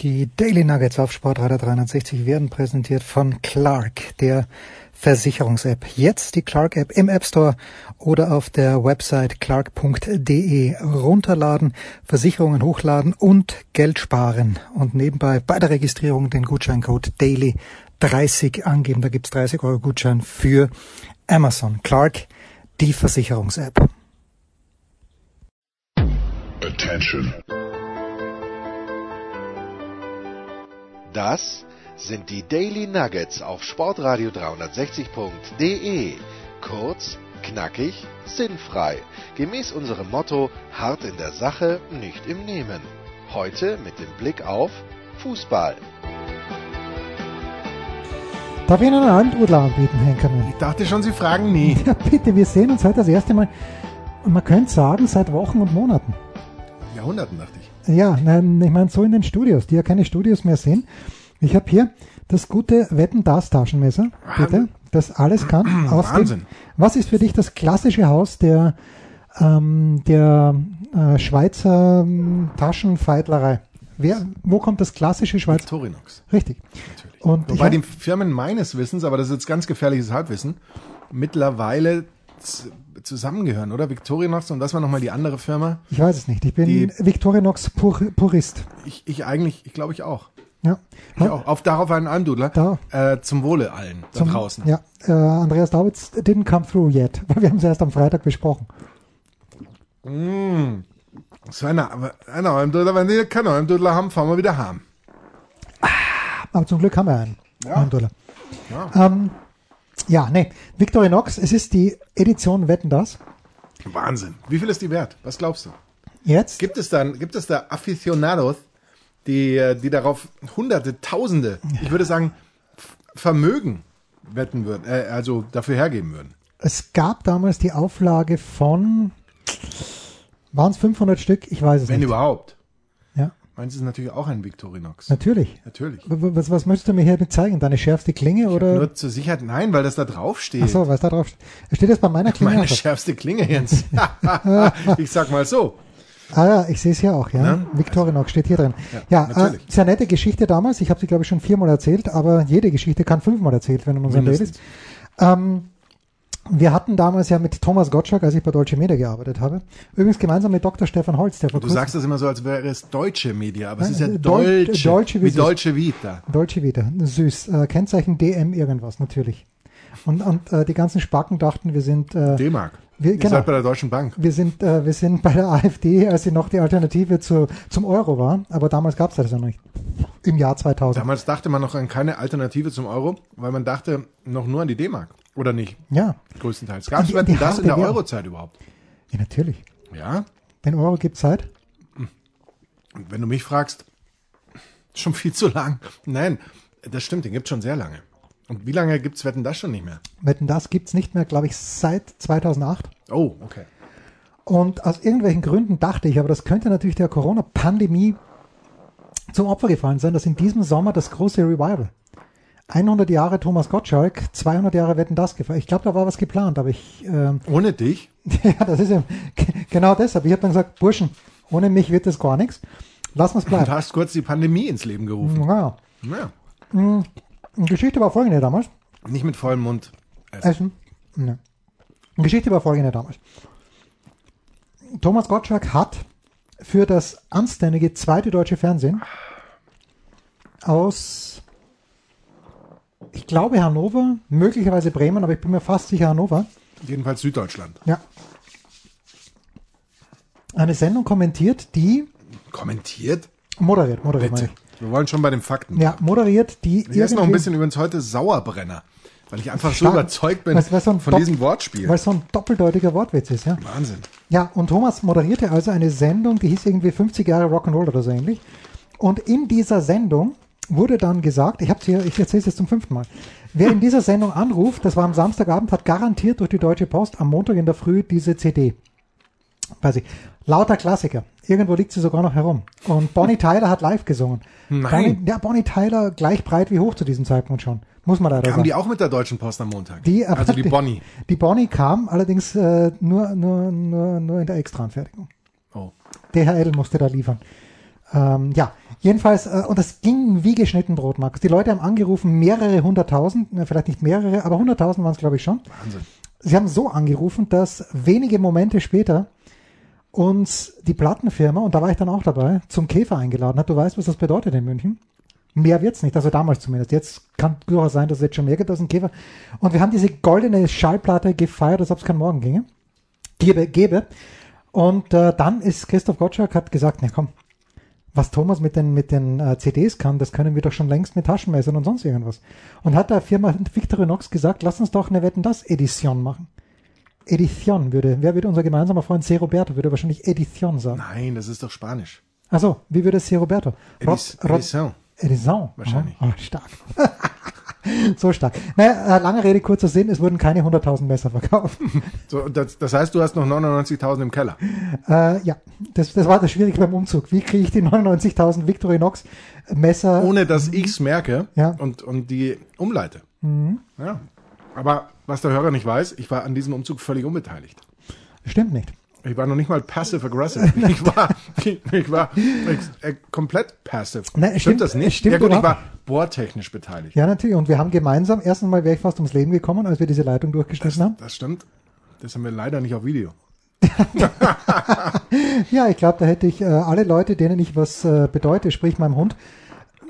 Die Daily Nuggets auf Sportradar 360 werden präsentiert von Clark, der Versicherungs-App. Jetzt die Clark-App im App Store oder auf der Website clark.de runterladen, Versicherungen hochladen und Geld sparen. Und nebenbei bei der Registrierung den Gutscheincode Daily 30 angeben. Da gibt's 30 Euro Gutschein für Amazon. Clark, die Versicherungs-App. Attention. Das sind die Daily Nuggets auf Sportradio 360.de. Kurz, knackig, sinnfrei. Gemäß unserem Motto: hart in der Sache, nicht im Nehmen. Heute mit dem Blick auf Fußball. Darf ich Ihnen einen Alturlaub anbieten, Henkermann? Ich dachte schon, Sie fragen nie. Ja, bitte, wir sehen uns heute das erste Mal, man könnte sagen, seit Wochen und Monaten. Jahrhunderten, dachte ich. Ja, nein, ich meine so in den Studios, die ja keine Studios mehr sind. Ich habe hier das gute Wetten das Taschenmesser, bitte, das alles kann. Aus Wahnsinn. Dem, was ist für dich das klassische Haus der ähm, der äh, Schweizer ähm, Taschenfeitlerei? Wer, wo kommt das klassische Schweizer? Victorinox. Richtig. Natürlich. Und Wobei hab- die Firmen meines Wissens, aber das ist jetzt ganz gefährliches Halbwissen, mittlerweile zusammengehören, oder? Victorinox und was war nochmal die andere Firma? Ich weiß es nicht. Ich bin Die- Victorinox Pur Purist. Ich, ich eigentlich, ich glaube ich auch. Ja. Ich auch. Auf darauf einen Almdudler. Da. Äh, zum Wohle allen da Zum- draußen. Ja, äh, Andreas Davids didn't come through yet, weil wir haben es erst am Freitag besprochen. So eine, aber ein Almdudler, wenn die keinen Almdudler haben, fahren wir wieder heim. Aber zum Glück haben wir einen. Ja. Dollar. Ja. Ähm, ja, nee. Victorinox, es ist die Edition Wetten das. Wahnsinn. Wie viel ist die wert? Was glaubst du? Jetzt? Gibt es dann, gibt es da Aficionados, die, äh, die darauf Hunderte, Tausende, ich würde sagen, Vermögen wetten würden, äh, also dafür hergeben würden? Es gab damals die Auflage von, waren es 500 Stück? Ich weiß es Wenn nicht. überhaupt. Ja, Meins ist natürlich auch ein Victorinox. natürlich. Natürlich. Was, was möchtest du mir hier zeigen? Deine schärfste Klinge oder? Nur zur Sicherheit, nein, weil das da drauf steht. Ach so, was da drauf steht. Steht das bei meiner Klinge? Meine schärfste Klinge, Jens. ich sag mal so. Ah ja, ich sehe es hier auch, ja. Ne? Victorinox steht hier drin. Ja, äh, natürlich. sehr nette Geschichte damals. Ich habe sie, glaube ich, schon viermal erzählt, aber jede Geschichte kann fünfmal erzählt werden in unseren Mindestens. Dailies. Ähm, wir hatten damals ja mit Thomas Gottschalk, als ich bei Deutsche Media gearbeitet habe, übrigens gemeinsam mit Dr. Stefan Holz, der vor Du sagst das immer so, als wäre es deutsche Media, aber es Nein, ist ja Deu- deutsche, Deutsche wie deutsche Vita. Deutsche wieder, süß, äh, Kennzeichen DM irgendwas, natürlich. Und, und äh, die ganzen Spacken dachten, wir sind, äh, D-Mark. Wir- genau. seid bei der Deutschen Bank. wir sind, äh, wir sind bei der AfD, als sie noch die Alternative zu, zum Euro war, aber damals gab es das ja noch nicht. Im Jahr 2000. Damals dachte man noch an keine Alternative zum Euro, weil man dachte noch nur an die D-Mark. Oder nicht? Ja, Größtenteils. Gab es das harte in der Währung. Eurozeit überhaupt? ja natürlich. Ja. Den Euro gibt's seit Und wenn du mich fragst, schon viel zu lang. Nein, das stimmt, den gibt schon sehr lange. Und wie lange gibt's Wetten das schon nicht mehr? Wetten, das gibt's nicht mehr, glaube ich, seit 2008. Oh, okay. Und aus irgendwelchen Gründen dachte ich, aber das könnte natürlich der Corona-Pandemie zum Opfer gefallen sein, dass in diesem Sommer das große Revival 100 Jahre Thomas Gottschalk, 200 Jahre Wetten, das gefallen. Ich glaube, da war was geplant, aber ich, ähm, Ohne dich? ja, das ist eben genau deshalb. Ich habe dann gesagt, Burschen, ohne mich wird das gar nichts. Lass uns Du bleiben. hast kurz die Pandemie ins Leben gerufen. Ja. Ja. Die Geschichte war folgende damals. Nicht mit vollem Mund. essen. Essen? Ne. Geschichte war folgende damals. Thomas Gottschalk hat für das anständige zweite deutsche Fernsehen aus, ich glaube Hannover, möglicherweise Bremen, aber ich bin mir fast sicher Hannover, Jedenfalls Süddeutschland. ja, eine Sendung kommentiert, die Kommentiert? moderiert, moderiert Bitte. Wir wollen schon bei den Fakten. Ja, moderiert, die Ich esse noch ein bisschen übrigens heute Sauerbrenner. Weil ich einfach Stark. so überzeugt bin weil's so von diesem Wortspiel. Weil es so ein doppeldeutiger Wortwitz ist, ja. Wahnsinn. Ja, und Thomas moderierte also eine Sendung, die hieß irgendwie 50 Jahre Rock'n'Roll oder so ähnlich. Und in dieser Sendung wurde dann gesagt, ich hab's hier, ich erzähle es jetzt zum fünften Mal. Wer in dieser Sendung anruft, das war am Samstagabend, hat garantiert durch die Deutsche Post am Montag in der Früh diese CD. Weiß ich. Lauter Klassiker. Irgendwo liegt sie sogar noch herum. Und Bonnie Tyler hat live gesungen. Nein. Bonnie, ja, Bonnie Tyler gleich breit wie hoch zu diesem Zeitpunkt schon. Muss man leider Kamen sagen. die auch mit der Deutschen Post am Montag? Die, also die Bonnie. Die Bonnie kam allerdings äh, nur, nur, nur, nur in der Extraanfertigung. Oh. DHL musste da liefern. Ähm, ja, Jedenfalls, äh, und das ging wie geschnitten Brot, Markus. Die Leute haben angerufen, mehrere hunderttausend, na, vielleicht nicht mehrere, aber hunderttausend waren es, glaube ich, schon. Wahnsinn. Sie haben so angerufen, dass wenige Momente später uns die Plattenfirma, und da war ich dann auch dabei, zum Käfer eingeladen hat. Du weißt, was das bedeutet in München. Mehr wird's nicht, also damals zumindest. Jetzt kann durchaus sein, dass es jetzt schon mehr gibt als ein Käfer. Und wir haben diese goldene Schallplatte gefeiert, als ob es kein Morgen ginge. Gebe, gebe. Und äh, dann ist Christoph Gottschalk hat gesagt, na komm, was Thomas mit den, mit den äh, CDs kann, das können wir doch schon längst mit Taschenmessern und sonst irgendwas. Und hat der Firma Victorinox gesagt, lass uns doch eine Wetten das Edition machen. Edition würde, wer würde unser gemeinsamer Freund C. Roberto, würde wahrscheinlich Edition sagen. Nein, das ist doch Spanisch. Also, wie würde C. Roberto? Edis- Edition. Edison. Wahrscheinlich. Oh, stark. so stark. Naja, äh, lange Rede, kurzer Sinn, es wurden keine 100.000 Messer verkauft. So, das, das heißt, du hast noch 99.000 im Keller. äh, ja, das, das war das Schwierige beim Umzug. Wie kriege ich die 99.000 Victorinox Messer? Ohne dass ich's merke Mhm. Ja. Mhm. und, und die umleite. Ja. Aber was der Hörer nicht weiß, ich war an diesem Umzug völlig unbeteiligt. Stimmt nicht. Ich war noch nicht mal passive aggressive. Ich war, ich, ich war äh, komplett passive. Nein, stimmt, stimmt- das nicht? stimmt ja gut, ich war bohrtechnisch beteiligt. Ja, natürlich. Und wir haben gemeinsam, erstens mal wäre ich fast ums Leben gekommen, als wir diese Leitung durchgeschnitten haben. Das stimmt. Das haben wir leider nicht auf Video. Ja, ich glaube, da hätte ich äh, alle Leute, denen ich was äh, bedeute, sprich meinem Hund,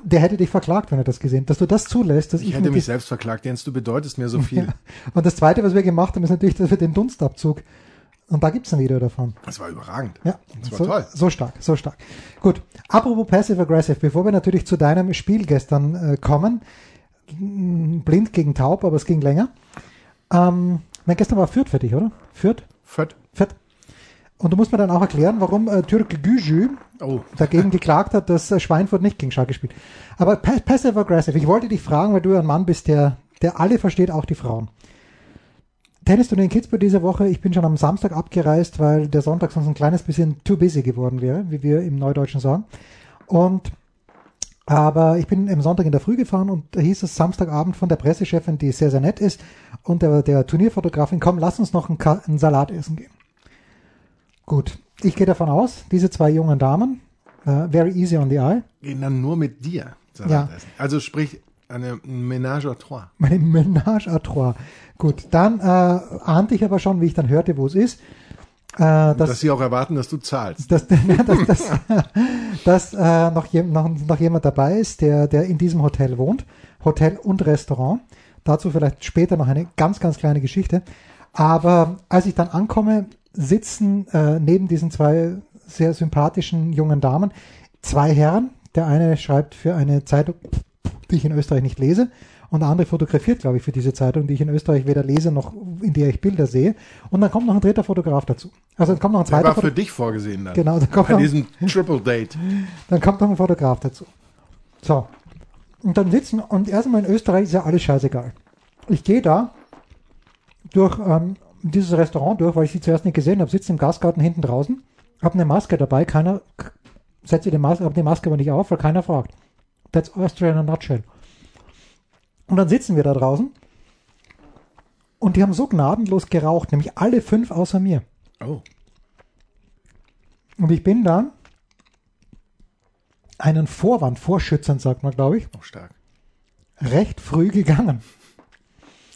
der hätte dich verklagt, wenn er das gesehen, dass du das zulässt, dass ich, Ich hätte mich selbst verklagt, Jens, du bedeutest mir so viel. Ja. Und das Zweite, was wir gemacht haben, ist natürlich, dass wir den Dunstabzug, und da gibt's ein Video davon. Das war überragend. Ja, Das war so, toll. so stark, so stark. Gut, apropos Passive Aggressive, bevor wir natürlich zu deinem Spiel gestern äh, kommen, blind gegen taub, aber es ging länger. Ähm, mein gestern war Fürth für dich, oder? Fürth? Fett. Fürth. Und du musst mir dann auch erklären, warum äh, Türk Gücü Oh, dagegen geklagt hat, dass äh, Schweinfurt nicht gegen Schalke spielt. Aber pa Passive Aggressive, ich wollte dich fragen, weil du ja ein Mann bist, der, der alle versteht, auch die Frauen. Tennisturnier in Kitzbühel diese Woche. Ich bin schon am Samstag abgereist, weil der Sonntag sonst ein kleines bisschen too busy geworden wäre, wie wir im Neudeutschen sagen. Und aber ich bin am Sonntag in der Früh gefahren und da hieß es Samstagabend von der Pressechefin, die sehr, sehr nett ist, und der, der Turnierfotografin, komm, lass uns noch einen, einen Salat essen gehen. Gut, ich gehe davon aus, diese zwei jungen Damen, äh, very easy on the eye, gehen dann nur mit dir Salat Ja. essen. Also sprich, eine Ménage à trois. meine Ménage à trois. Gut, dann äh, ahnte ich aber schon, wie ich dann hörte, wo es ist, äh, Dass dass, sie auch erwarten, dass du zahlst. dass, dass, dass, dass äh, noch, jem, noch, noch jemand dabei ist, der, der in diesem Hotel wohnt. Hotel und Restaurant. Dazu vielleicht später noch eine ganz, ganz kleine Geschichte. Aber als ich dann ankomme, sitzen äh, neben diesen zwei sehr sympathischen jungen Damen zwei Herren. Der eine schreibt für eine Zeitung, die ich in Österreich nicht lese. Und der andere fotografiert, glaube ich, für diese Zeitung, die ich in Österreich weder lese noch in der ich Bilder sehe. Und dann kommt noch ein dritter Fotograf dazu. Also dann kommt noch ein Der zweiter war für Fotograf. dich vorgesehen dann. Genau, da kommt Bei noch, diesem Triple Date. dann kommt noch ein Fotograf dazu. So. Und dann sitzen, und erstmal in Österreich ist ja alles scheißegal. Ich gehe da durch ähm, dieses Restaurant durch, weil ich sie zuerst nicht gesehen habe, sitze im Gastgarten hinten draußen, habe eine Maske dabei, keiner setze die Maske, habe die Maske aber nicht auf, weil keiner fragt. That's Austria in a nutshell. Und dann sitzen wir da draußen und die haben so gnadenlos geraucht, nämlich alle fünf außer mir. Oh. Und ich bin dann einen Vorwand, vorschützend sagt man, glaube ich, Auch stark. recht früh gegangen.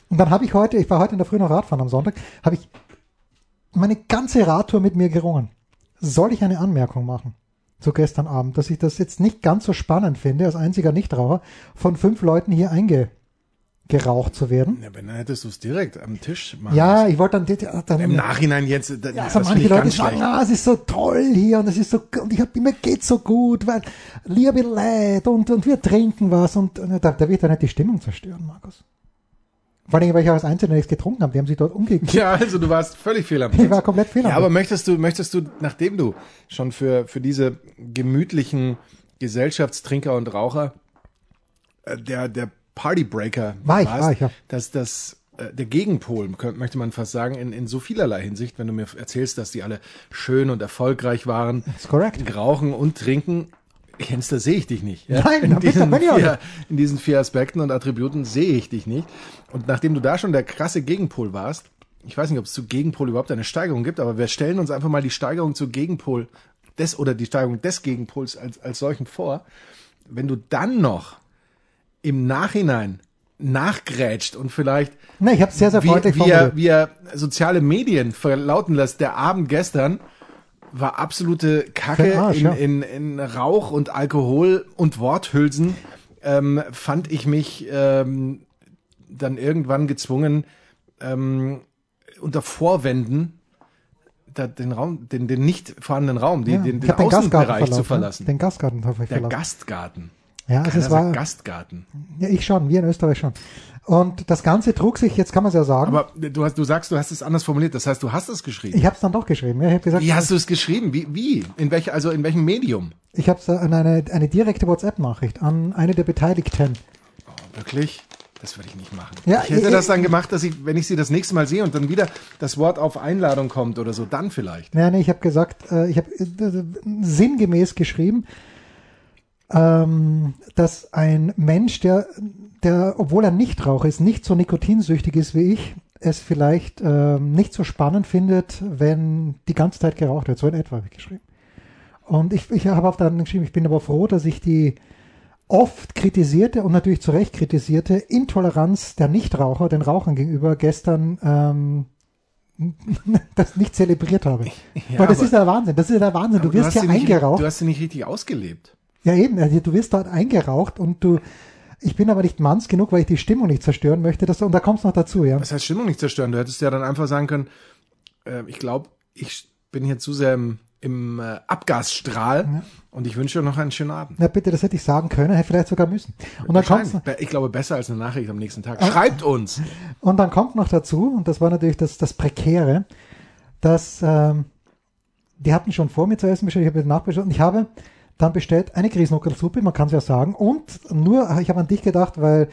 Und dann habe ich heute, ich war heute in der Früh noch Radfahren am Sonntag, habe ich meine ganze Radtour mit mir gerungen. Soll ich eine Anmerkung machen zu gestern Abend, dass ich das jetzt nicht ganz so spannend finde, als einziger Nichtraucher, von fünf Leuten hier eingeraucht zu werden? Ja, wenn, dann hättest du es direkt am Tisch machen Ja, ich wollte dann, dann Im Nachhinein jetzt, da, Ja, das also manche Leute sagen, ah, es ist so toll hier und es ist so und ich hab, mir geht's so gut, weil liebe Leid und, und wir trinken was und äh, da, da wird ja nicht die Stimmung zerstören, Markus. Vor allem, weil ich auch als Einzelner nichts getrunken habe. Die haben sich dort umgekehrt. Ja, also du warst völlig fehl am Ich Platz. war komplett fehl am Ja, aber Platz. möchtest du, möchtest du, nachdem du schon für, für diese gemütlichen Gesellschaftstrinker und Raucher äh, der, der Partybreaker War ich, warst, war ich, ja. dass das äh, der Gegenpol, könnte, möchte man fast sagen, in, in so vielerlei Hinsicht, wenn du mir erzählst, dass die alle schön und erfolgreich waren, That's correct. rauchen und trinken, Jens, da sehe ich dich nicht. Ja? Nein, in, diesen vier, in diesen vier Aspekten und Attributen sehe ich dich nicht. Und nachdem du da schon der krasse Gegenpol warst, ich weiß nicht, ob es zu Gegenpol überhaupt eine Steigerung gibt, aber wir stellen uns einfach mal die Steigerung zu Gegenpol des oder die Steigerung des Gegenpols als, als solchen vor. Wenn du dann noch im Nachhinein nachgrätscht und vielleicht Ne, ich habe sehr, sehr wie, wie, er, wie er soziale Medien verlauten lässt, der Abend gestern war absolute Kacke Arsch, in, ja. in, in Rauch und Alkohol und Worthülsen. Ähm, fand ich mich ähm, dann irgendwann gezwungen, ähm, unter Vorwänden da, den Raum, den, den nicht vorhandenen Raum, die, Ja, den, den hab den Außenbereich zu verlassen. verlassen. Den Gastgarten habe ich Der verlassen. Gastgarten. Ja, also Keiner es war, Gastgarten. ja, ich schon, wir in Österreich schon. Und das Ganze trug sich, jetzt kann man es ja sagen, Aber du, hast, du sagst, du hast es anders formuliert. Das heißt, du hast es geschrieben. ich habe es dann doch geschrieben. Ja, ich habe gesagt, Wie hast du es geschrieben? Wie? wie? In welch, also in welchem Medium? ich habe es an eine, eine direkte WhatsApp-Nachricht an eine der Beteiligten. Wirklich? Das würde ich nicht machen. Ja, ich hätte ich- das dann gemacht, dass ich, wenn ich sie das nächste Mal sehe und dann wieder das Wort auf Einladung kommt oder so, dann vielleicht. Nein, nee, ich habe gesagt, äh, ich habe äh, sinngemäß geschrieben, ähm, dass ein Mensch, der, der, obwohl er nicht Raucher ist, nicht so nikotinsüchtig ist wie ich, es vielleicht ähm, nicht so spannend findet, wenn die ganze Zeit geraucht wird. So in etwa habe ich geschrieben. Und ich, ich habe auf der anderen geschrieben, ich bin aber froh, dass ich die oft kritisierte und natürlich zu Recht kritisierte Intoleranz der Nichtraucher den Rauchern gegenüber gestern ähm, das nicht zelebriert habe. Ja, Weil das ist der Wahnsinn. Das ist der Wahnsinn. Du wirst ja sie nicht, eingeraucht. Du hast sie nicht richtig ausgelebt. Ja, eben. Also du wirst dort eingeraucht und du. Ich bin aber nicht manns genug, weil ich die Stimmung nicht zerstören möchte. Dass du, und da kommst noch dazu, ja. Das heißt Stimmung nicht zerstören. Du hättest ja dann einfach sagen können, äh, ich glaube, ich bin hier zu sehr im, im äh, Abgasstrahl und ich wünsche dir noch einen schönen Abend. Na bitte, das hätte ich sagen können, hätte vielleicht sogar müssen. Und dann, kommt's, Ich glaube, besser als eine Nachricht am nächsten Tag. Schreibt uns. und dann kommt noch dazu, und das war natürlich das, das Prekäre, dass ähm, die hatten schon vor mir zu essen bestellt, ich habe nachbestellt und ich habe dann bestellt eine Grießnockelsuppe, man kann es ja sagen, und nur, ich habe an dich gedacht, weil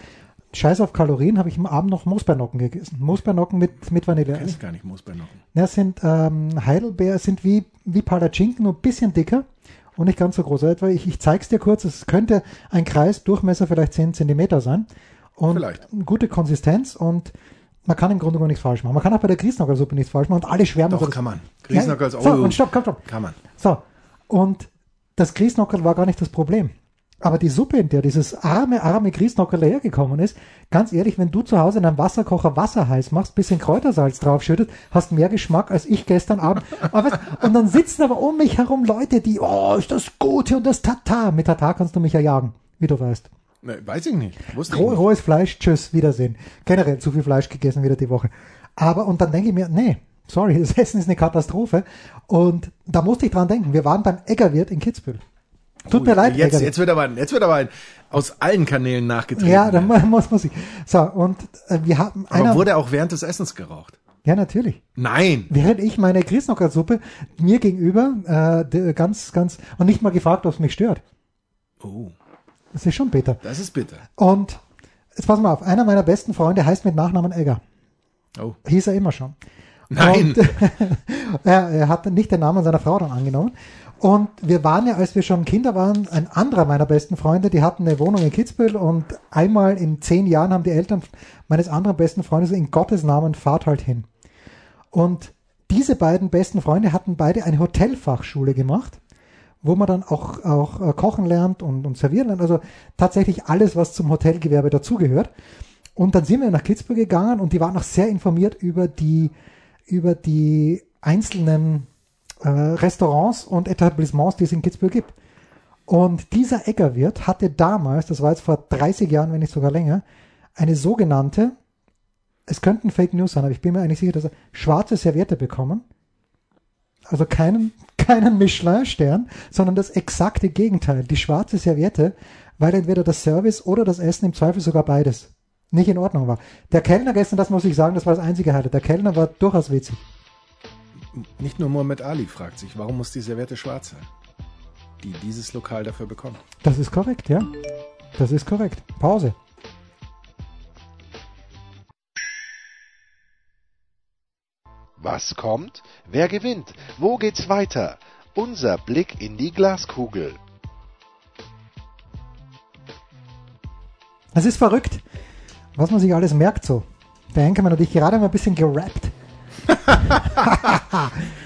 Scheiß auf Kalorien, habe ich am Abend noch Moosbeernocken gegessen. Moosbeernocken mit, mit Vanille. Ich gar nicht, noch. Ja, es sind ähm, Heidelbeer, sind wie, wie Palatschinken, nur ein bisschen dicker und nicht ganz so groß. Etwa, ich, ich zeig's dir kurz, es könnte ein Kreis, Durchmesser vielleicht 10 Zentimeter sein. Und Vielleicht. gute Konsistenz und man kann im Grunde genommen nichts falsch machen. Man kann auch bei der Grießnockersuppe nichts falsch machen und alle schwärmen. Doch, kann man. Ja, Grießnockerl als So, und stopp, komm, stopp. Kann man. So, und das Grießnockerl war gar nicht das Problem. Aber die Suppe, in der dieses arme, arme Grießnockerl hergekommen ist, ganz ehrlich, wenn du zu Hause in einem Wasserkocher Wasser heiß machst, bisschen Kräutersalz draufschüttet, hast mehr Geschmack als ich gestern Abend. Und dann sitzen aber um mich herum Leute, die, oh, ist das Gute und das Tata. Mit Tata kannst du mich ja jagen, wie du weißt. Ne, weiß ich nicht. Wusste ich Roh, nicht. rohes Fleisch, tschüss, Wiedersehen. Generell zu viel Fleisch gegessen wieder die Woche. Aber, und dann denke ich mir, nee, sorry, das Essen ist eine Katastrophe. Und da musste ich dran denken. Wir waren beim Eggerwirt in Kitzbühel. Tut mir leid, Jetzt, Eggerwirt. jetzt wird aber, jetzt wird aber ein, aus allen Kanälen nachgetreten. Ja, dann mu- muss, muss ich. So, und äh, wir haben aber einer, wurde auch während des Essens geraucht? ja, natürlich. Nein. Während ich meine Grießnockersuppe mir gegenüber äh, ganz, ganz, und nicht mal gefragt, ob es mich stört. Oh, Das ist schon bitter. das ist bitter. Und jetzt pass mal auf, einer meiner besten Freunde heißt mit Nachnamen Egger. Oh. Hieß er immer schon. Nein. Und, er, hat nicht den Namen seiner Frau dann angenommen. Und wir waren ja, als wir schon Kinder waren, ein anderer meiner besten Freunde, die hatten eine Wohnung in Kitzbühel und einmal in zehn Jahren haben die Eltern meines anderen besten Freundes in Gottes Namen fahrt halt hin. Und diese beiden besten Freunde hatten beide eine Hotelfachschule gemacht, wo man dann auch, auch äh, kochen lernt und, und servieren lernt. Also tatsächlich alles, was zum Hotelgewerbe dazugehört. Und dann sind wir nach Kitzbühel gegangen und die waren auch sehr informiert über die, über die einzelnen äh, Restaurants und Etablissements, die es in Kitzbühel gibt. Und dieser Eggerwirt hatte damals, das war jetzt vor 30 Jahren, wenn nicht sogar länger, eine sogenannte, es könnten Fake News sein, aber ich bin mir eigentlich sicher, dass er schwarze Serviette bekommen. Also keinen, keinen Michelin-Stern, sondern das exakte Gegenteil, die schwarze Serviette, weil entweder das Service oder das Essen im Zweifel sogar beides nicht in Ordnung war. Der Kellner gestern, das muss ich sagen, das war das einzige Highlight. Der Kellner war durchaus witzig. Nicht nur Muhammad Ali fragt sich, warum muss die Serviette schwarz sein? Die dieses Lokal dafür bekommt. Das ist korrekt, ja. Das ist korrekt. Pause. Was kommt? Wer gewinnt? Wo geht's weiter? Unser Blick in die Glaskugel. Es ist verrückt, was man sich alles merkt so. Der Henkermann und ich gerade mal ein bisschen gerappt.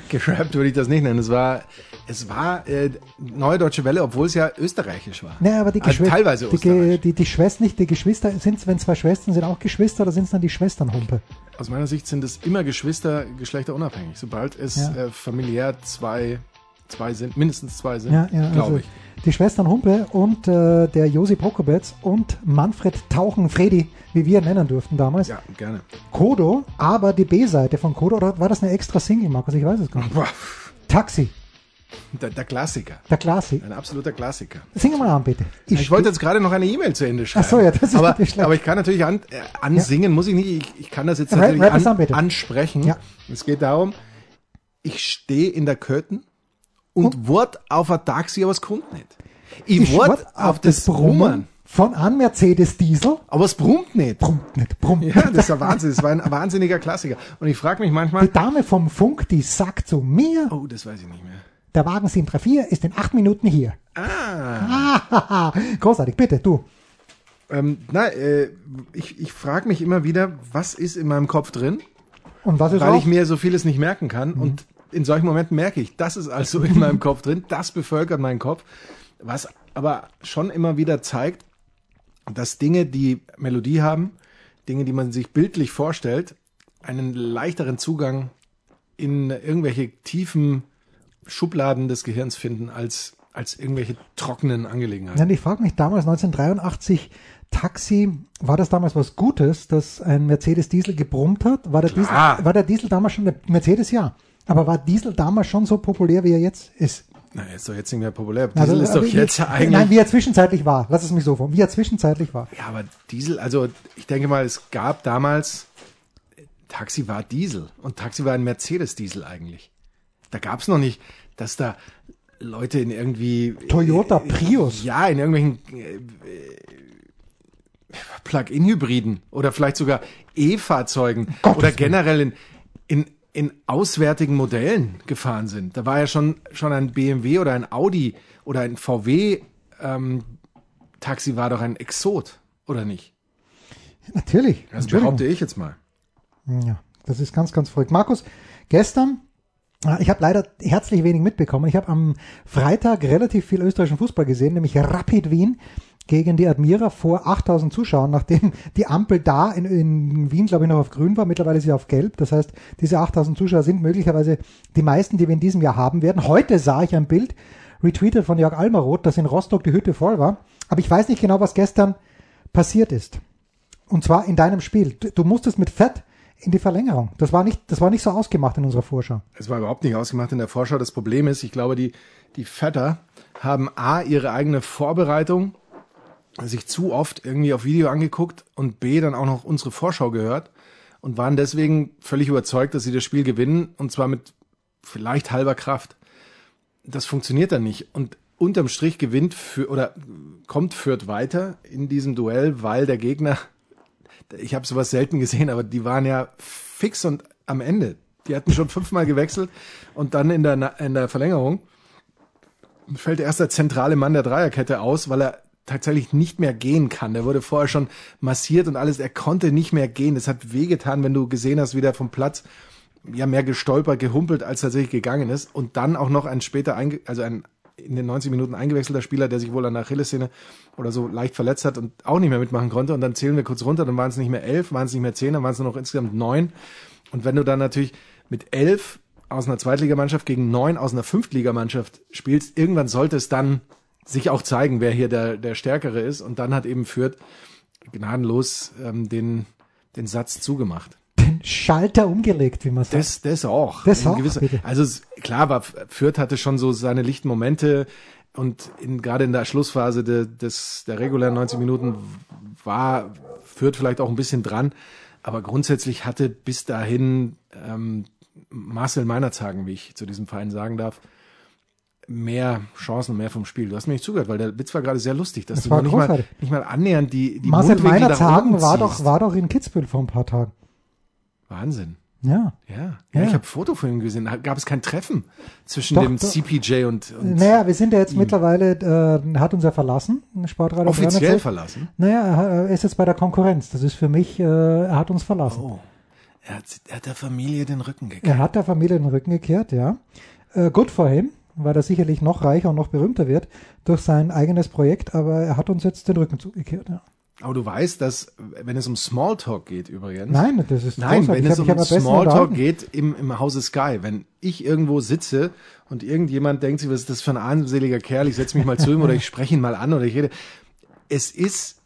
Gerappt würde ich das nicht nennen. Es war, Es war äh, Neue Deutsche Welle, obwohl es ja österreichisch war. Naja, aber die Also Geschwister, teilweise die, Ge- die, die Schwestern, nicht die Geschwister, sind es, wenn zwei Schwestern sind, auch Geschwister oder sind es dann die Schwesternhumpe? Aus meiner Sicht sind es immer Geschwister, geschlechterunabhängig. Sobald es Ja. äh, familiär zwei, zwei sind, mindestens zwei sind, Ja, ja, glaube also ich. Die Schwestern Humpe und äh, der Josi Prokopetz und Manfred Tauchen Fredi, wie wir ihn nennen durften damals. Ja, gerne. Kodo, aber die B-Seite von Kodo, oder war das eine extra Single, Markus? Ich weiß es gar nicht. Boah, Taxi, der, der Klassiker. der Klassi. Ein absoluter Klassiker. Sing mal an, bitte. Ich wollte jetzt gerade noch eine E-Mail zu Ende schreiben. Ach so, ja, das ist aber, aber ich kann natürlich an, äh, ansingen, muss ich nicht. Ich, ich kann das jetzt Rap- natürlich rap an, an, ansprechen. Ja. Es geht darum, ich stehe in der Köten und wort auf ein Taxi, aber es kommt nicht. Ich, Ich wort wart auf das Brummen, von an Mercedes Diesel. aber es brummt nicht. Brummt nicht, brummt Ja, nicht. das ist ein Wahnsinn. Das war ein wahnsinniger Klassiker. Und ich frage mich Die manchmal, Dame vom Funk, die sagt zu mir, oh, das weiß ich nicht mehr. der Wagen 734 ist in acht Minuten hier. Ah, Großartig, bitte, du. ähm, na, äh, ich, ich frage mich immer wieder, was ist in meinem Kopf drin? Und was ist weil auch? ich mir so vieles nicht merken kann. Und in solchen Momenten merke ich, das ist also in meinem Kopf drin, das bevölkert meinen Kopf. Was aber schon immer wieder zeigt, dass Dinge, die Melodie haben, Dinge, die man sich bildlich vorstellt, einen leichteren Zugang in irgendwelche tiefen Schubladen des Gehirns finden als, als irgendwelche trockenen Angelegenheiten. Ich frage mich damals 1983 Taxi, war das damals was Gutes, dass ein Mercedes Diesel gebrummt hat? War der, Diesel, war der Diesel damals schon, der Mercedes ja, aber war Diesel damals schon so populär, wie er jetzt ist? Na, ist doch jetzt nicht mehr populär. Also, Diesel ist doch aber jetzt eigentlich. Nein, wie er zwischenzeitlich war. Lass es mich so vor. Wie er zwischenzeitlich war. Ja, aber Diesel, also ich denke mal, es gab damals, Taxi war Diesel und Taxi war ein Mercedes-Diesel eigentlich. Da gab es noch nicht, dass da Leute in irgendwie... Toyota Prius. Ja, in irgendwelchen äh, äh, Plug-in-Hybriden oder vielleicht sogar E-Fahrzeugen oder generell in, in, in auswärtigen Modellen gefahren sind. Da war ja schon, schon ein BMW oder ein Audi oder ein VW ähm, Taxi war doch ein Exot, oder nicht? Natürlich. Das behaupte ich jetzt mal. Ja, das ist ganz, ganz verrückt. Markus, gestern, äh, ich habe leider herzlich wenig mitbekommen. Ich habe am Freitag relativ viel österreichischen Fußball gesehen, nämlich Rapid Wien gegen die Admira vor 8000 Zuschauern, nachdem die Ampel da in, in Wien, glaube ich, noch auf grün war. Mittlerweile ist sie auf gelb. Das heißt, diese 8000 Zuschauer sind möglicherweise die meisten, die wir in diesem Jahr haben werden. Heute sah ich ein Bild, retweetet von Jörg Almaroth, dass in Rostock die Hütte voll war. Aber ich weiß nicht genau, was gestern passiert ist. Und zwar in deinem Spiel. Du, du musstest mit Fett in die Verlängerung. Das war nicht, das war nicht so ausgemacht in unserer Vorschau. Es war überhaupt nicht ausgemacht in der Vorschau. Das Problem ist, ich glaube, die, die Vetter haben A, ihre eigene Vorbereitung sich zu oft irgendwie auf Video angeguckt und B, dann auch noch unsere Vorschau gehört und waren deswegen völlig überzeugt, dass sie das Spiel gewinnen und zwar mit vielleicht halber Kraft. Das funktioniert dann nicht und unterm Strich gewinnt für oder kommt Fürth weiter in diesem Duell, weil der Gegner ich habe sowas selten gesehen, aber die waren ja fix und am Ende. Die hatten schon fünfmal gewechselt und dann in der, in der Verlängerung fällt erst der zentrale Mann der Dreierkette aus, weil er tatsächlich nicht mehr gehen kann. Der wurde vorher schon massiert und alles. Er konnte nicht mehr gehen. Das hat wehgetan, wenn du gesehen hast, wie der vom Platz ja mehr gestolpert, gehumpelt, als tatsächlich gegangen ist. Und dann auch noch ein später, einge also ein in den 90 Minuten eingewechselter Spieler, der sich wohl an der Achillessehne oder so leicht verletzt hat und auch nicht mehr mitmachen konnte. Und dann zählen wir kurz runter, dann waren es nicht mehr elf, waren es nicht mehr zehn, dann waren es nur noch insgesamt neun. Und wenn du dann natürlich mit elf aus einer Zweitligamannschaft gegen neun aus einer Fünftligamannschaft spielst, irgendwann sollte es dann sich auch zeigen, wer hier der, der Stärkere ist. Und dann hat eben Fürth gnadenlos ähm, den, den Satz zugemacht. Den Schalter umgelegt, wie man sagt. Das, das auch. Das In auch, gewisser-. Also klar war, Fürth hatte schon so seine lichten Momente und in, gerade in der Schlussphase de, des, der regulären 90 Minuten war Fürth vielleicht auch ein bisschen dran. Aber grundsätzlich hatte bis dahin ähm, Marcel Meinerzhagen, wie ich zu diesem Verein sagen darf, mehr Chancen und mehr vom Spiel. Du hast mir nicht zugehört, weil der Witz war gerade sehr lustig, dass Das du nicht mal, nicht mal annähernd die, die Marcel Mundwinkel nach Meinerzhagen oben war doch, war doch in Kitzbühel vor ein paar Tagen. Wahnsinn. Ja. Ja, ja, Ja. ich habe Foto von ihm gesehen. Gab es kein Treffen zwischen Doch, dem doch. CPJ und, und Naja, wir sind ja jetzt mittlerweile, äh, hat uns ja verlassen, Sportradio offiziell 306. verlassen? Naja, er ist jetzt bei der Konkurrenz. Das ist für mich, äh, er hat uns verlassen. Oh, er hat, er hat der Familie den Rücken gekehrt. Er hat der Familie den Rücken gekehrt, ja. Äh, good for him. Weil er sicherlich noch reicher und noch berühmter wird durch sein eigenes Projekt, aber er hat uns jetzt den Rücken zugekehrt. Ja. Aber du weißt, dass, wenn es um Smalltalk geht übrigens. Nein, das ist Nein, großartig. wenn es um Smalltalk geht im, im Hause Sky, wenn ich irgendwo sitze und irgendjemand denkt sich, was ist das für ein armseliger Kerl, ich setze mich mal zu ihm oder ich spreche ihn mal an oder ich rede. Es ist,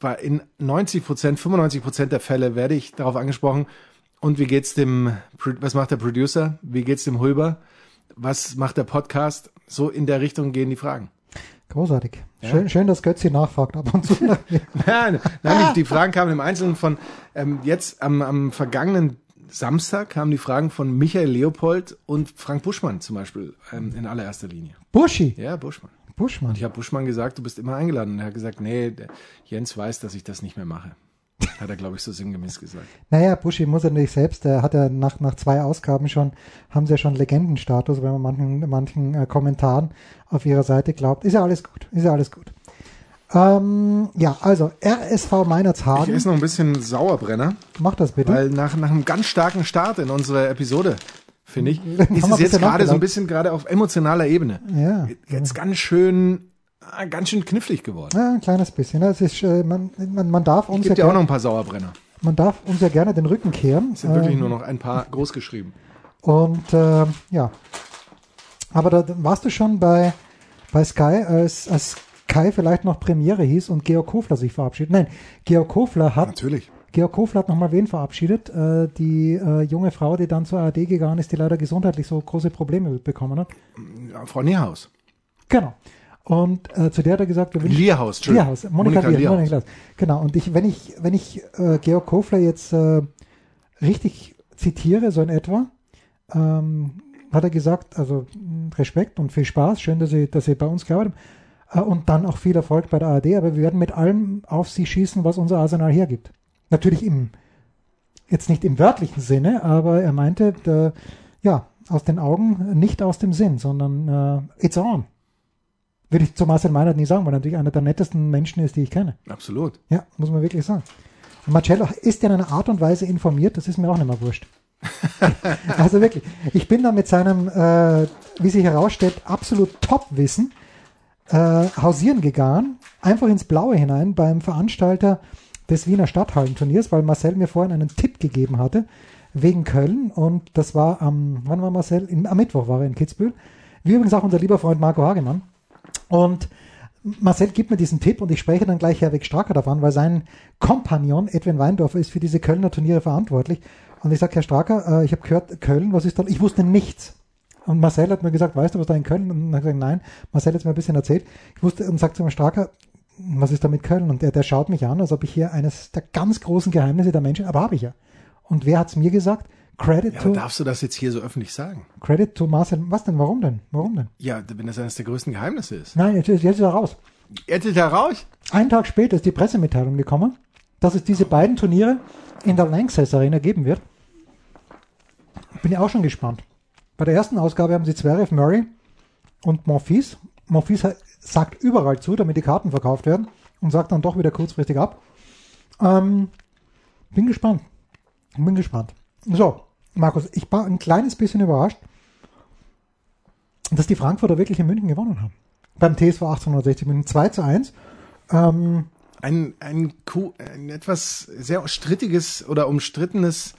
bei- in 90 Prozent, 95 Prozent der Fälle werde ich darauf angesprochen, und wie geht's dem, was macht der Producer? Wie geht's dem Hulber? Was macht der Podcast? So in der Richtung gehen die Fragen. Großartig. Schön, schön, dass Götzi nachfragt ab und zu. Nein, nein die, die Fragen kamen im Einzelnen von, ähm, jetzt am, am vergangenen Samstag kamen die Fragen von Michael Leopold und Frank Buschmann zum Beispiel ähm, in allererster Linie. Buschi. Ja, Buschmann. Buschmann. Und ich habe Buschmann gesagt, du bist immer eingeladen. Und er hat gesagt, nee, Jens weiß, dass ich das nicht mehr mache. Hat er, glaube ich, so sinngemäß gesagt. Naja, Buschi muss er nicht selbst, der hat ja nach, nach zwei Ausgaben schon, haben sie ja schon Legendenstatus, wenn man manchen, manchen äh, Kommentaren auf ihrer Seite glaubt. Ist ja alles gut, ist ja alles gut. Ähm, ja, also RSV Ich Meinerzhagen, esse noch ein bisschen Sauerbrenner, mach das bitte. weil nach, nach einem ganz starken Start in unserer Episode, finde ich, ist es jetzt gerade so ein bisschen gerade auf emotionaler Ebene. ja, Jetzt ganz schön, ganz schön knifflig geworden. ja, ein kleines bisschen. Es ist, äh, man, man, man, darf uns ja Gibt ja auch noch gerne, ein paar Sauerbrenner. man darf uns ja gerne den Rücken kehren. Es sind wirklich Ähm, nur noch ein paar groß geschrieben. Und äh, ja, aber da warst du schon bei, bei Sky, als, als Sky vielleicht noch Premiere hieß und Georg Kofler sich verabschiedet. Nein, Georg Kofler hat, Natürlich. Georg Kofler hat nochmal wen verabschiedet? Äh, die äh, junge Frau, die dann zur ARD gegangen ist, die leider gesundheitlich so große Probleme bekommen hat. Ja, Frau Nierhaus. Genau. Und äh, zu der hat er gesagt, wir wünschen Lierhaus, Entschuldigung. Lierhaus, Monika, Lier, Lierhaus. Monika Lier. Genau. Und ich, wenn ich, wenn ich äh, Georg Kofler jetzt äh, richtig zitiere, so in etwa, ähm, hat er gesagt, also Respekt und viel Spaß, schön, dass Sie, dass Sie bei uns gearbeitet haben. Äh, und dann auch viel Erfolg bei der ARD, aber wir werden mit allem auf Sie schießen, was unser Arsenal hergibt. Natürlich im, jetzt nicht im wörtlichen Sinne, aber er meinte, äh, ja, aus den Augen, nicht aus dem Sinn, sondern äh, it's on. Würde ich zu Marcel Meinert nie sagen, weil er natürlich einer der nettesten Menschen ist, die ich kenne. Absolut. Ja, muss man wirklich sagen. Und Marcello ist ja in einer Art und Weise informiert, das ist mir auch nicht mehr wurscht. also wirklich, ich bin da mit seinem, äh, wie sich herausstellt, absolut Top-Wissen äh, hausieren gegangen, einfach ins Blaue hinein beim Veranstalter des Wiener Stadthallenturniers, weil Marcel mir vorhin einen Tipp gegeben hatte wegen Köln und das war am, wann war Marcel? In, am Mittwoch war er in Kitzbühel. Wie übrigens auch unser lieber Freund Marco Hagemann. Und Marcel gibt mir diesen Tipp und ich spreche dann gleich Herweg Stracker davon, weil sein Kompagnon Edwin Weindorfer ist für diese Kölner Turniere verantwortlich. Und ich sage, Herr Stracker, äh, ich habe gehört, Köln, was ist da? Ich wusste nichts. Und Marcel hat mir gesagt, weißt du, was da in Köln? Und dann gesagt, nein. Marcel hat mir ein bisschen erzählt. Ich wusste und sagt zu mir, Stracker, was ist da mit Köln? Und der, der schaut mich an, als ob ich hier eines der ganz großen Geheimnisse der Menschen, aber habe ich ja. Und wer hat's mir gesagt? Credit Ja, to, darfst du das jetzt hier so öffentlich sagen? Credit to Marcel. Was denn? Warum denn? Warum denn? Ja, wenn das eines der größten Geheimnisse ist. Nein, jetzt, ist- jetzt ist er raus. Jetzt ist er raus? Einen Tag später ist die Pressemitteilung gekommen, dass es diese beiden Turniere in der Lanxess Arena geben wird. Bin ja auch schon gespannt. Bei der ersten Ausgabe haben sie Zverev, Murray und Monfils. Monfils sagt überall zu, damit die Karten verkauft werden und sagt dann doch wieder kurzfristig ab. Ähm, bin gespannt. Bin gespannt. So, Markus, ich war ein kleines bisschen überrascht, dass die Frankfurter wirklich in München gewonnen haben. Beim TSV 1860 München 2 zu 1. Ähm, Ein, ein, ein etwas sehr strittiges oder umstrittenes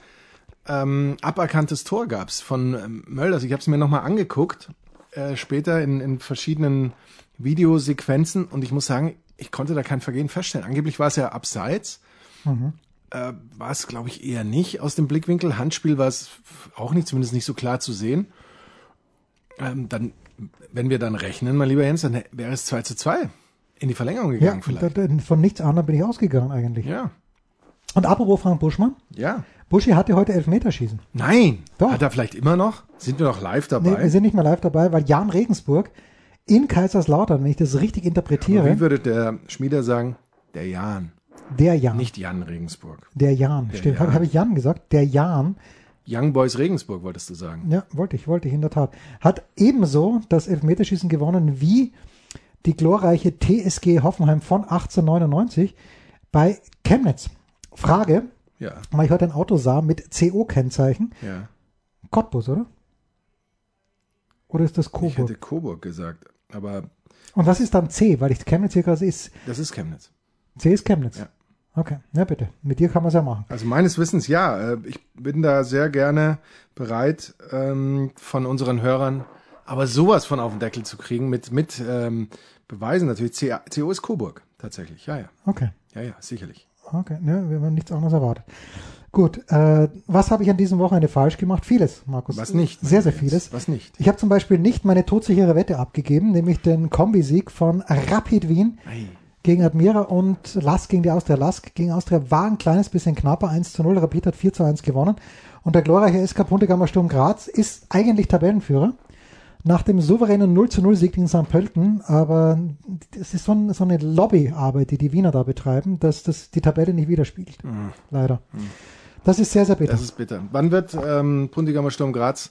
ähm, aberkanntes Tor gab's von ähm, Mölders. Ich habe es mir nochmal angeguckt, äh, später in, in verschiedenen Videosequenzen und ich muss sagen, ich konnte da kein Vergehen feststellen. Angeblich war es ja abseits. Äh, war es, glaube ich, eher nicht aus dem Blickwinkel. Handspiel war es auch nicht, zumindest nicht so klar zu sehen. Ähm, dann, wenn wir dann rechnen, mein lieber Jens, dann wäre es 2 zu 2 in die Verlängerung Ja, gegangen vielleicht. da- da- von nichts anderem bin ich ausgegangen eigentlich. Ja, Und apropos Frank Buschmann, ja. Buschi hatte heute Elfmeterschießen. Nein, Doch. hat er vielleicht immer noch? Sind wir noch live Nee, dabei? wir sind nicht mehr live dabei, weil Jan Regensburg in Kaiserslautern, wenn ich das richtig Aber interpretiere, Wie würde der Schmieder sagen? Der Jan, der Jan, nicht Jan Regensburg. der Jan, stimmt, Jan. habe hab ich Jan gesagt, der Jan, Young Boys Regensburg wolltest du sagen. ja, wollte ich, wollte ich in der Tat, hat ebenso das Elfmeterschießen gewonnen wie die glorreiche TSG Hoffenheim von 1899 bei Chemnitz. Frage, Ja, weil ich heute ein Auto sah mit CO-Kennzeichen, ja. Cottbus, oder? Oder ist das Ich Coburg? hätte Coburg gesagt, aber Und was ist dann C? Weil ich Chemnitz hier gerade ist. das ist Chemnitz. C ist Chemnitz. Ja. Okay, ja bitte. Mit dir kann man es ja machen. Also meines Wissens ja. Äh, Ich bin da sehr gerne bereit, ähm, von unseren Hörern aber sowas von auf den Deckel zu kriegen mit, mit ähm, Beweisen natürlich. C- CO ist Coburg, tatsächlich. Ja, ja. Okay. Ja, ja, sicherlich. Okay, ne, wir haben nichts anderes erwartet. Gut, äh, was habe ich an diesem Wochenende falsch gemacht? Vieles, Markus. Was nicht? Sehr, sehr vieles. Was nicht? Ich habe zum Beispiel nicht meine todsichere Wette abgegeben, nämlich den Kombisieg von Rapid Wien Ei. Gegen Admira und Lask gegen die Austria. Lask gegen Austria war ein kleines bisschen knapper, 1 zu 0. Rapid hat 4 zu 1 gewonnen. Und der glorreiche SK Puntigammer Sturm Graz ist eigentlich Tabellenführer. Nach dem souveränen 0 zu 0 Sieg gegen St. Pölten, aber es ist so, ein, so eine Lobbyarbeit, die die Wiener da betreiben, dass das die Tabelle nicht widerspiegelt. Leider. Das ist sehr, sehr bitter. Das ist bitter. Wann wird ähm, Puntigammer Sturm Graz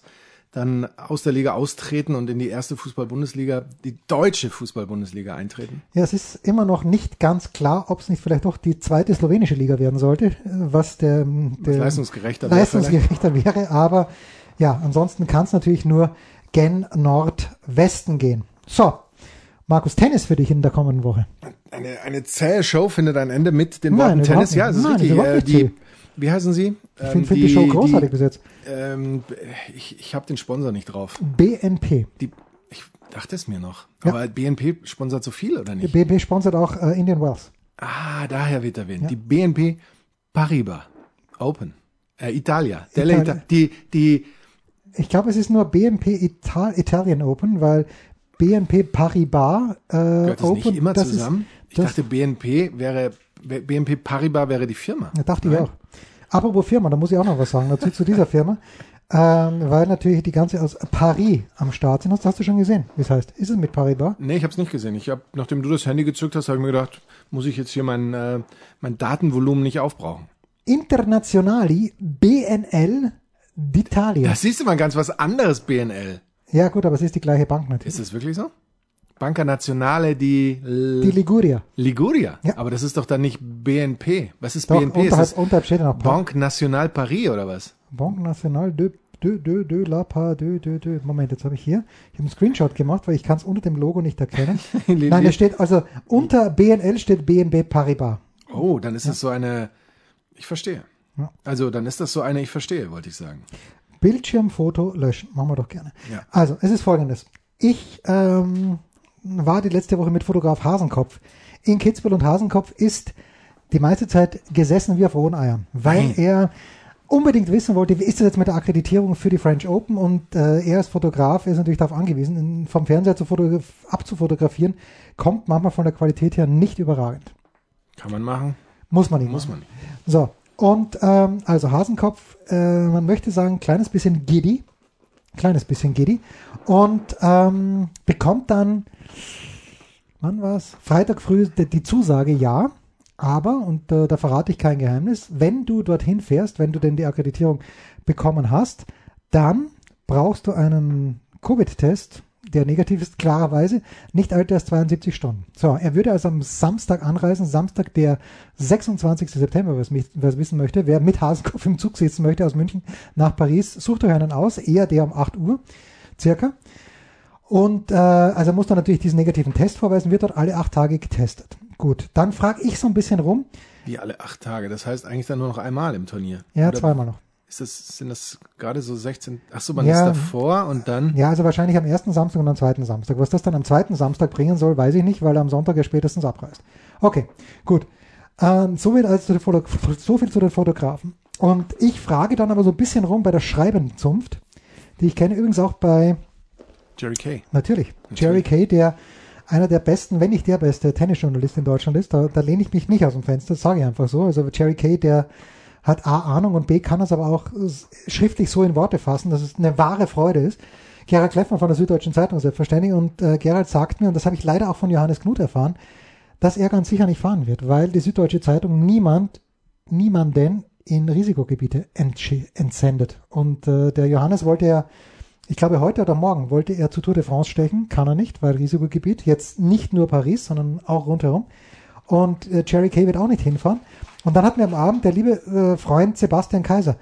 dann aus der Liga austreten und in die erste Fußball-Bundesliga, die deutsche Fußball-Bundesliga eintreten? Ja, es ist immer noch nicht ganz klar, ob es nicht vielleicht doch die zweite slowenische Liga werden sollte, was der, der leistungsgerechter wäre leistungsgerechter wäre. Aber ja, ansonsten kann es natürlich nur gen Nordwesten gehen. So, Markus, Tennis für dich in der kommenden Woche. Eine, eine zähe Show findet ein Ende mit den Worten Tennis. Ja, es ist Nein, richtig. Äh, die. Wie heißen sie? Ich finde find die, Show großartig bis jetzt. ähm, ich ich habe den Sponsor nicht drauf. BNP. Die, ich dachte es mir noch. Ja. Aber BNP sponsert so viel, oder nicht? BNP sponsert auch äh, Indian Wells. Ah, daher wird erwähnt. Die BNP Paribas Open. Äh, Italia. Italia. Ita die, die, Ich glaube, es ist nur BNP Ital Italian Open, weil BNP Paribas äh, gehört das Open, nicht immer das zusammen? ich das- dachte, BNP wäre, BNP Paribas wäre die Firma. Ja, dachte ich auch. Apropos Firma, da muss ich auch noch was sagen dazu zu dieser Firma. Ähm, weil natürlich die ganze aus Paris am Start sind. Das hast du schon gesehen, wie es heißt. Ist es mit Paribas? Nee, ich habe es nicht gesehen. Ich habe, nachdem du das Handy gezückt hast, habe ich mir gedacht, muss ich jetzt hier mein, äh, mein Datenvolumen nicht aufbrauchen. Internationali BNL d'Italia. Das siehst du mal ganz was anderes, BNL. Ja gut, aber es ist die gleiche Bank natürlich. Ist das wirklich so? Banca Nazionale di L Die Liguria. Liguria. Ja. Aber das ist doch dann nicht BNP. Was ist Doch, BNP? Ist unterhalb, das unterhalb steht ja noch Banque Nationale Paris oder was? Banque Nationale de, de, de, de la Pa, de, de, de. Moment, jetzt habe ich hier, ich habe einen Screenshot gemacht, weil ich kann es unter dem Logo nicht erkennen. Nein, es steht, also unter BNL steht BNB Paribas. Oh, dann ist das so eine. Ich verstehe. Ja. Also dann ist das so eine, ich verstehe, wollte ich sagen. Bildschirmfoto löschen. Machen wir doch gerne. Ja. Also, es ist folgendes. Ich ähm, war die letzte Woche mit Fotograf Hasenkopf in Kitzbühel und Hasenkopf ist die meiste Zeit gesessen wie auf rohen Eiern, weil Nein. er unbedingt wissen wollte, wie ist das jetzt mit der Akkreditierung für die French Open und äh, er als Fotograf ist natürlich darauf angewiesen, in- vom Fernseher zu fotograf abzufotografieren, kommt manchmal von der Qualität her nicht überragend. Kann man machen? Muss man nicht. Muss machen. man nicht. So, und ähm, also Hasenkopf, äh, man möchte sagen, kleines bisschen giddy, kleines bisschen giddy und ähm, bekommt dann, wann war's? Freitag früh die, die Zusage, ja, aber, und äh, da verrate ich kein Geheimnis, wenn du dorthin fährst, wenn du denn die Akkreditierung bekommen hast, dann brauchst du einen Covid-Test, der negativ ist, klarerweise, nicht älter als 72 Stunden. So, er würde also am Samstag anreisen, Samstag, der 26. September, wer es mich- wissen möchte, wer mit Hasenkopf im Zug sitzen möchte aus München nach Paris, sucht euch einen aus, eher der um 8 Uhr, circa. Und äh, also muss dann natürlich diesen negativen Test vorweisen, wird dort alle acht Tage getestet. Gut, dann frage ich so ein bisschen rum. Wie alle acht Tage. Das heißt eigentlich dann nur noch einmal im Turnier. Ja, Oder zweimal noch. Ist das, sind das gerade so 16? Ach so, man Ja. ist davor und dann. Ja, also wahrscheinlich am ersten Samstag und am zweiten Samstag. Was das dann am zweiten Samstag bringen soll, weiß ich nicht, weil er am Sonntag ja spätestens abreist. Okay, gut. Ähm, so, viel also zu den Foto so viel zu den Fotografen. Und ich frage dann aber so ein bisschen rum bei der Schreibenzunft, die ich kenne übrigens auch bei, Jerry Kay. natürlich, Jerry Kay, der einer der besten, wenn nicht der beste Tennisjournalist in Deutschland ist. Da, da lehne ich mich nicht aus dem Fenster, das sage ich einfach so. Also Jerry Kay, der hat A Ahnung und B kann es aber auch äh, schriftlich so in Worte fassen, dass es eine wahre Freude ist. Gerhard Kleffmann von der Süddeutschen Zeitung selbstverständlich und äh, Gerhard sagt mir, und das habe ich leider auch von Johannes Knut erfahren, dass er ganz sicher nicht fahren wird, weil die Süddeutsche Zeitung niemand, niemanden in Risikogebiete entsendet. Und äh, der Johannes wollte ja, ich glaube heute oder morgen, wollte er zu Tour de France stechen, kann er nicht, weil Risikogebiet, jetzt nicht nur Paris, sondern auch rundherum. Und äh, Jerry Kay wird auch nicht hinfahren. Und dann hat mir am Abend der liebe äh, Freund Sebastian Kaiser,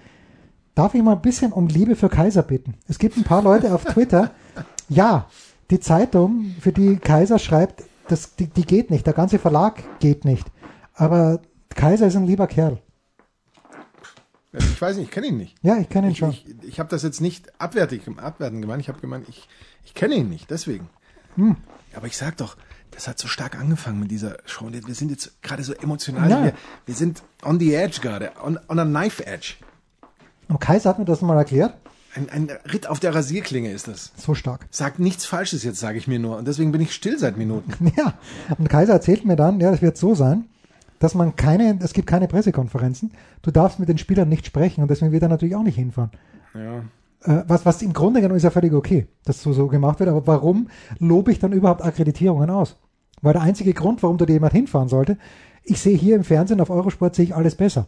darf ich mal ein bisschen um Liebe für Kaiser bitten? Es gibt ein paar Leute auf Twitter, Ja, die Zeitung, für die Kaiser schreibt, das, die, die geht nicht. Der ganze Verlag geht nicht. Aber Kaiser ist ein lieber Kerl. Ich weiß nicht, ich kenne ihn nicht. Ja, ich kenne ihn Ich, schon. ich, ich habe das jetzt nicht abwertig, abwertend gemeint. Ich habe gemeint, ich, ich kenne ihn nicht, deswegen. Hm. Aber ich sag doch, das hat so stark angefangen mit dieser Show. Wir sind jetzt gerade so emotional. Ja. Wir, wir sind on the edge gerade, on, on a knife edge. Und Kaiser hat mir das mal erklärt. Ein, ein Ritt auf der Rasierklinge ist das. So stark. Sagt nichts Falsches jetzt, sage ich mir nur. Und deswegen bin ich still seit Minuten. Ja, und Kaiser erzählt mir dann, ja, das wird so sein, dass man keine, es gibt keine Pressekonferenzen, du darfst mit den Spielern nicht sprechen und deswegen wird er natürlich auch nicht hinfahren. Ja. Äh, was, was im Grunde genommen ist ja völlig okay, dass so, so gemacht wird, aber warum lobe ich dann überhaupt Akkreditierungen aus? Weil der einzige Grund, warum dort jemand hinfahren sollte, ich sehe hier im Fernsehen auf Eurosport sehe ich alles besser.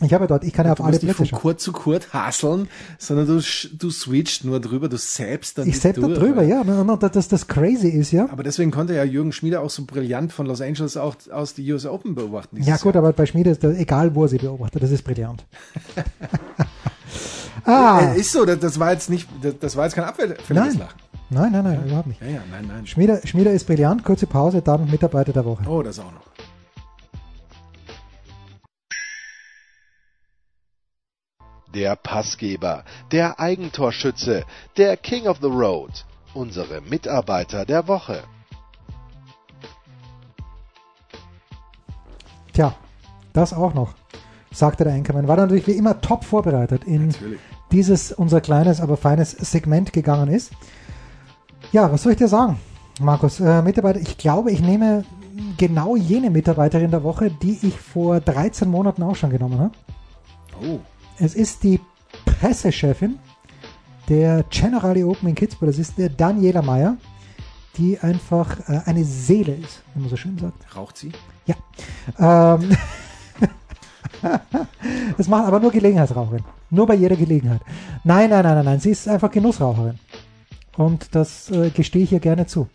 Ich habe ja dort, ich kann ja auf Du alle Plätze von schauen. Kurt zu Kurt hasseln, sondern du, du switcht nur drüber, du selbst dann Ich sepp da drüber, ja. Und das, das crazy ist ja. Aber deswegen konnte ja Jürgen Schmieder auch so brillant von Los Angeles auch aus die US Open beobachten. Ja gut, Jahr. aber bei Schmiede ist das, egal wo er sie beobachtet, das ist brillant. ah, Äh, ist so, das, das war jetzt nicht, das, das war jetzt kein abfälliges nein. Lachen. nein, nein, nein, überhaupt nicht. Ja, ja, nein, nein. Schmieder, Schmieder ist brillant, kurze Pause, dann Mitarbeiter der Woche. Oh, das auch noch. Der Passgeber, der Eigentorschütze, der King of the Road, unsere Mitarbeiter der Woche. Tja, das auch noch, sagte der Enkermann. War natürlich wie immer top vorbereitet in Natürlich. dieses unser kleines, aber feines Segment gegangen ist. Ja, was soll ich dir sagen, Markus? Äh, Mitarbeiter, ich glaube, ich nehme genau jene Mitarbeiterin der Woche, die ich vor 13 Monaten auch schon genommen habe. Oh, Es ist die Pressechefin der Generali Open in Kitzbühel. Das ist der Daniela Meyer, die einfach äh, eine Seele ist, wie man so schön sagt. raucht sie? Ja. Ähm, das macht aber nur Gelegenheitsraucherin. Nur bei jeder Gelegenheit. Nein, nein, nein, nein, nein. Sie ist einfach Genussraucherin. Und das äh, gestehe ich ihr gerne zu.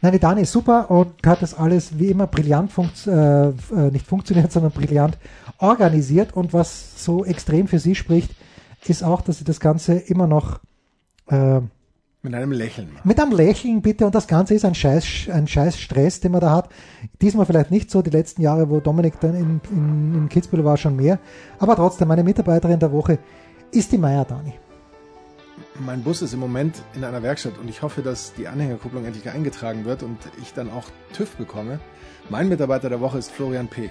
Nein, die Dani ist super und hat das alles wie immer brillant funkt, äh, äh, nicht funktioniert, sondern brillant organisiert. Und was so extrem für sie spricht, ist auch, dass sie das Ganze immer noch äh, Mit einem Lächeln. mit einem Lächeln bitte und das Ganze ist ein scheiß, ein scheiß Stress, den man da hat. Diesmal vielleicht nicht so, die letzten Jahre, wo Dominik dann in, in, in Kitzbühel war, schon mehr. Aber trotzdem, meine Mitarbeiterin der Woche ist die Meier Dani. Mein Bus ist im Moment in einer Werkstatt und ich hoffe, dass die Anhängerkupplung endlich eingetragen wird und ich dann auch TÜV bekomme. Mein Mitarbeiter der Woche ist Florian P.